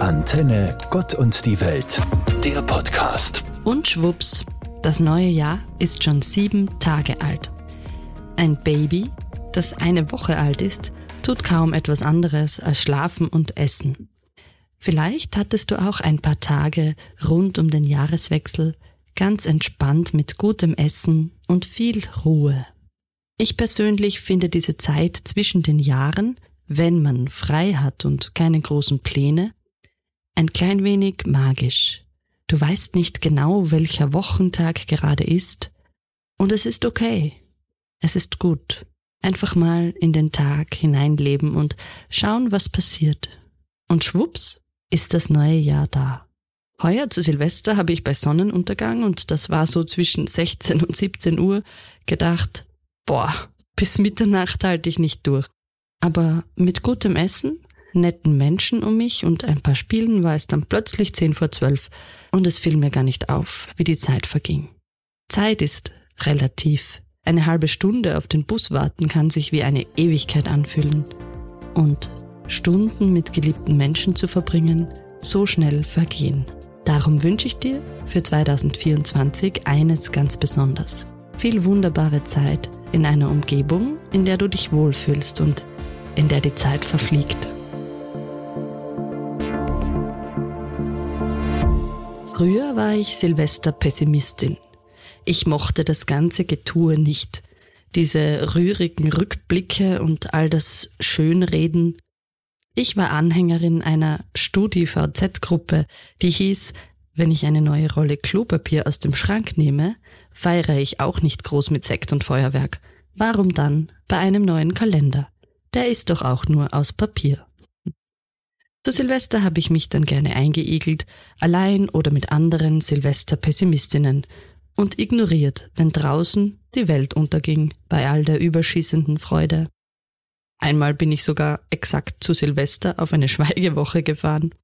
Antenne Gott und die Welt, der Podcast. Und schwupps, das neue Jahr ist schon sieben Tage alt. Ein Baby, das eine Woche alt ist, tut kaum etwas anderes als schlafen und essen. Vielleicht hattest du auch ein paar Tage rund um den Jahreswechsel ganz entspannt mit gutem Essen und viel Ruhe. Ich persönlich finde diese Zeit zwischen den Jahren, wenn man frei hat und keine großen Pläne, ein klein wenig magisch. Du weißt nicht genau, welcher Wochentag gerade ist, und es ist okay. Es ist gut. Einfach mal in den Tag hineinleben und schauen, was passiert. Und schwupps ist das neue Jahr da. Heuer zu Silvester habe ich bei Sonnenuntergang, und das war so zwischen 16 und 17 Uhr, gedacht, boah, bis Mitternacht halte ich nicht durch. Aber mit gutem Essen netten Menschen um mich und ein paar Spielen war es dann plötzlich zehn vor zwölf und es fiel mir gar nicht auf, wie die Zeit verging. Zeit ist relativ. Eine halbe Stunde auf den Bus warten kann sich wie eine Ewigkeit anfühlen. Und Stunden mit geliebten Menschen zu verbringen, so schnell vergehen. Darum wünsche ich dir für 2024 eines ganz besonders. Viel wunderbare Zeit in einer Umgebung, in der du dich wohlfühlst und in der die Zeit verfliegt. Früher war ich Silvester-Pessimistin. Ich mochte das ganze Getue nicht. Diese rührigen Rückblicke und all das Schönreden. Ich war Anhängerin einer Studi-VZ-Gruppe, die hieß, wenn ich eine neue Rolle Klopapier aus dem Schrank nehme, feiere ich auch nicht groß mit Sekt und Feuerwerk. Warum dann bei einem neuen Kalender? Der ist doch auch nur aus Papier. Zu Silvester habe ich mich dann gerne eingeigelt, allein oder mit anderen Silvester-Pessimistinnen und ignoriert, wenn draußen die Welt unterging bei all der überschießenden Freude. Einmal bin ich sogar exakt zu Silvester auf eine Schweigewoche gefahren.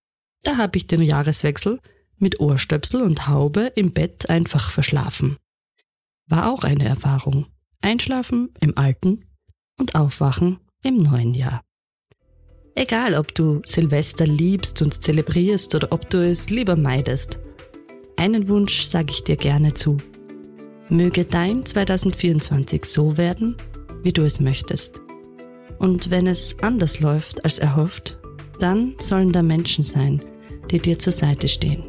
Da habe ich den Jahreswechsel mit Ohrstöpsel und Haube im Bett einfach verschlafen. War auch eine Erfahrung. Einschlafen im alten und aufwachen im neuen Jahr. Egal, ob du Silvester liebst und zelebrierst oder ob du es lieber meidest. Einen Wunsch sage ich dir gerne zu. Möge dein 2024 so werden, wie du es möchtest. Und wenn es anders läuft als erhofft, dann sollen da Menschen sein, die dir zur Seite stehen.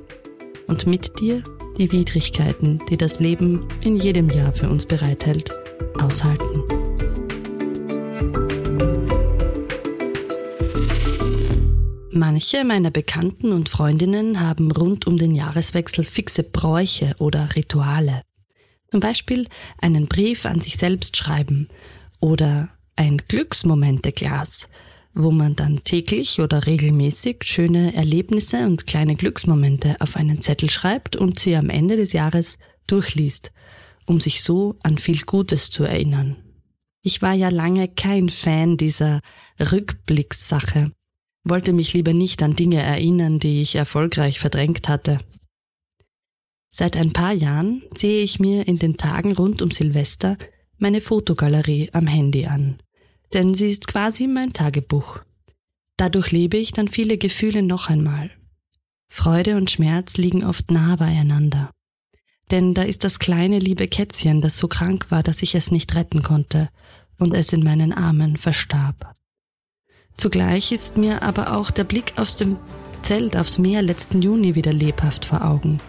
Und mit dir die Widrigkeiten, die das Leben in jedem Jahr für uns bereithält, aushalten. Manche meiner Bekannten und Freundinnen haben rund um den Jahreswechsel fixe Bräuche oder Rituale. Zum Beispiel einen Brief an sich selbst schreiben oder ein Glücksmomente-Glas, wo man dann täglich oder regelmäßig schöne Erlebnisse und kleine Glücksmomente auf einen Zettel schreibt und sie am Ende des Jahres durchliest, um sich so an viel Gutes zu erinnern. Ich war ja lange kein Fan dieser Rückblickssache wollte mich lieber nicht an Dinge erinnern, die ich erfolgreich verdrängt hatte. Seit ein paar Jahren sehe ich mir in den Tagen rund um Silvester meine Fotogalerie am Handy an, denn sie ist quasi mein Tagebuch. Dadurch lebe ich dann viele Gefühle noch einmal. Freude und Schmerz liegen oft nah beieinander. Denn da ist das kleine liebe Kätzchen, das so krank war, dass ich es nicht retten konnte und es in meinen Armen verstarb. Zugleich ist mir aber auch der Blick aus dem Zelt aufs Meer letzten Juni wieder lebhaft vor Augen.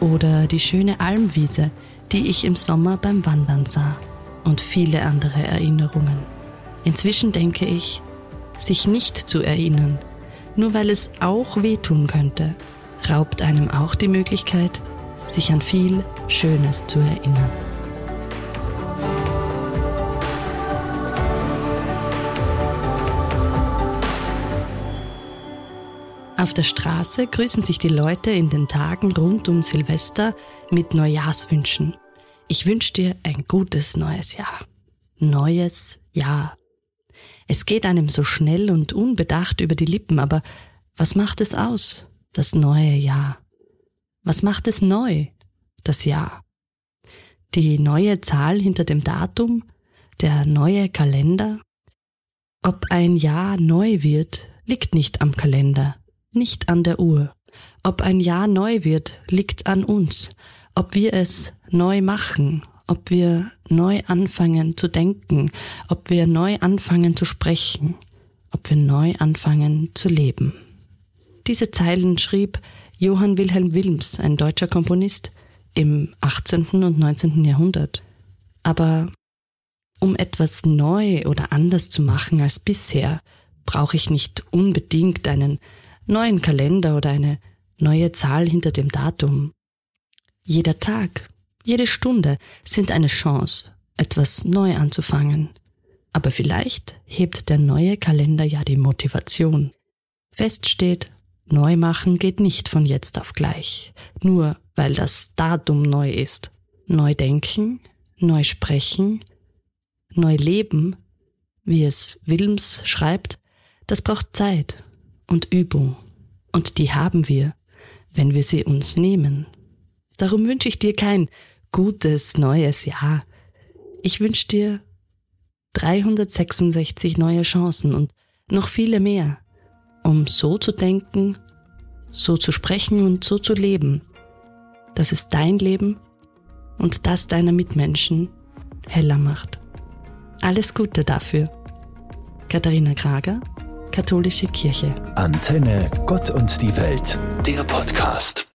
Oder die schöne Almwiese, die ich im Sommer beim Wandern sah. Und viele andere Erinnerungen. Inzwischen denke ich, sich nicht zu erinnern, nur weil es auch wehtun könnte, raubt einem auch die Möglichkeit, sich an viel Schönes zu erinnern. Auf der Straße grüßen sich die Leute in den Tagen rund um Silvester mit Neujahrswünschen. Ich wünsche dir ein gutes neues Jahr. Neues Jahr. Es geht einem so schnell und unbedacht über die Lippen, aber was macht es aus, das neue Jahr? Was macht es neu, das Jahr? Die neue Zahl hinter dem Datum, der neue Kalender? Ob ein Jahr neu wird, liegt nicht am Kalender nicht an der Uhr. Ob ein Jahr neu wird, liegt an uns. Ob wir es neu machen, ob wir neu anfangen zu denken, ob wir neu anfangen zu sprechen, ob wir neu anfangen zu leben. Diese Zeilen schrieb Johann Wilhelm Wilms, ein deutscher Komponist, im 18. und 19. Jahrhundert. Aber um etwas neu oder anders zu machen als bisher, brauche ich nicht unbedingt einen neuen Kalender oder eine neue Zahl hinter dem Datum. Jeder Tag, jede Stunde sind eine Chance, etwas neu anzufangen. Aber vielleicht hebt der neue Kalender ja die Motivation. Fest steht, neu machen geht nicht von jetzt auf gleich, nur weil das Datum neu ist. Neu denken, neu sprechen, neu leben, wie es Wilms schreibt, das braucht Zeit und Übung. Und die haben wir, wenn wir sie uns nehmen. Darum wünsche ich dir kein gutes neues Jahr. Ich wünsche dir 366 neue Chancen und noch viele mehr, um so zu denken, so zu sprechen und so zu leben, dass es dein Leben und das deiner Mitmenschen heller macht. Alles Gute dafür. Katharina Krager, Katholische Kirche. Antenne, Gott und die Welt, der Podcast.